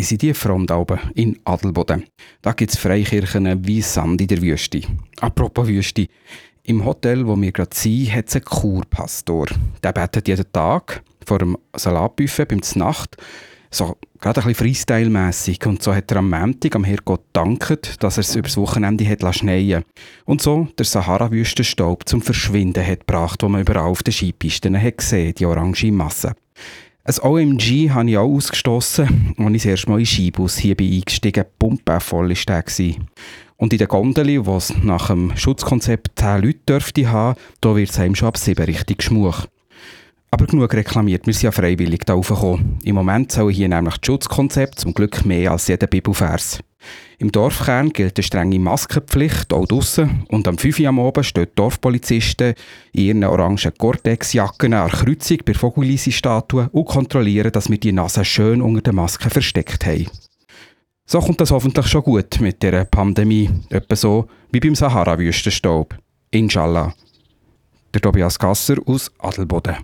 sie die Front in Adelboden. Da gibt es Freikirchen wie Sand in der Wüste. Apropos Wüste. Im Hotel, wo wir gerade sind, hat es einen Kurpastor. Der betet jeden Tag vor dem Salatbuffet beim Znacht so gerade ein bisschen Freestyle-mässig. Und so hat er am Montag am Herrgott gedankt, dass er es übers Wochenende hat schneien Und so der Sahara-Wüstenstaub zum Verschwinden hat gebracht, wo man überall auf den Skipisten hat gesehen, die orange Masse. Ein OMG habe ich auch ausgestoßen, als ich das erste Mal in Skibus hier bin eingestiegen Pumpe voll war der. Und in der Gondel, es nach dem Schutzkonzept 10 Leute dürfte haben, da wird es einem schon ab 7 richtig geschmuch. Aber genug reklamiert, wir sind ja freiwillig da raufgekommen. Im Moment sollen hier nämlich das Schutzkonzept zum Glück mehr als jeder Bibelvers. Im Dorfkern gilt eine strenge Maskenpflicht, auch draussen. Und am 5 Uhr am Abend stehen die Dorfpolizisten in ihren orangen Gore-Tex-Jacken an der Kreuzung bei Vogelisi-Statue und kontrollieren, dass wir die Nase schön unter der Maske versteckt haben. So kommt das hoffentlich schon gut mit der Pandemie. Etwa so wie beim Sahara-Wüstenstaub. Inshallah. Der Tobias Gasser aus Adelboden.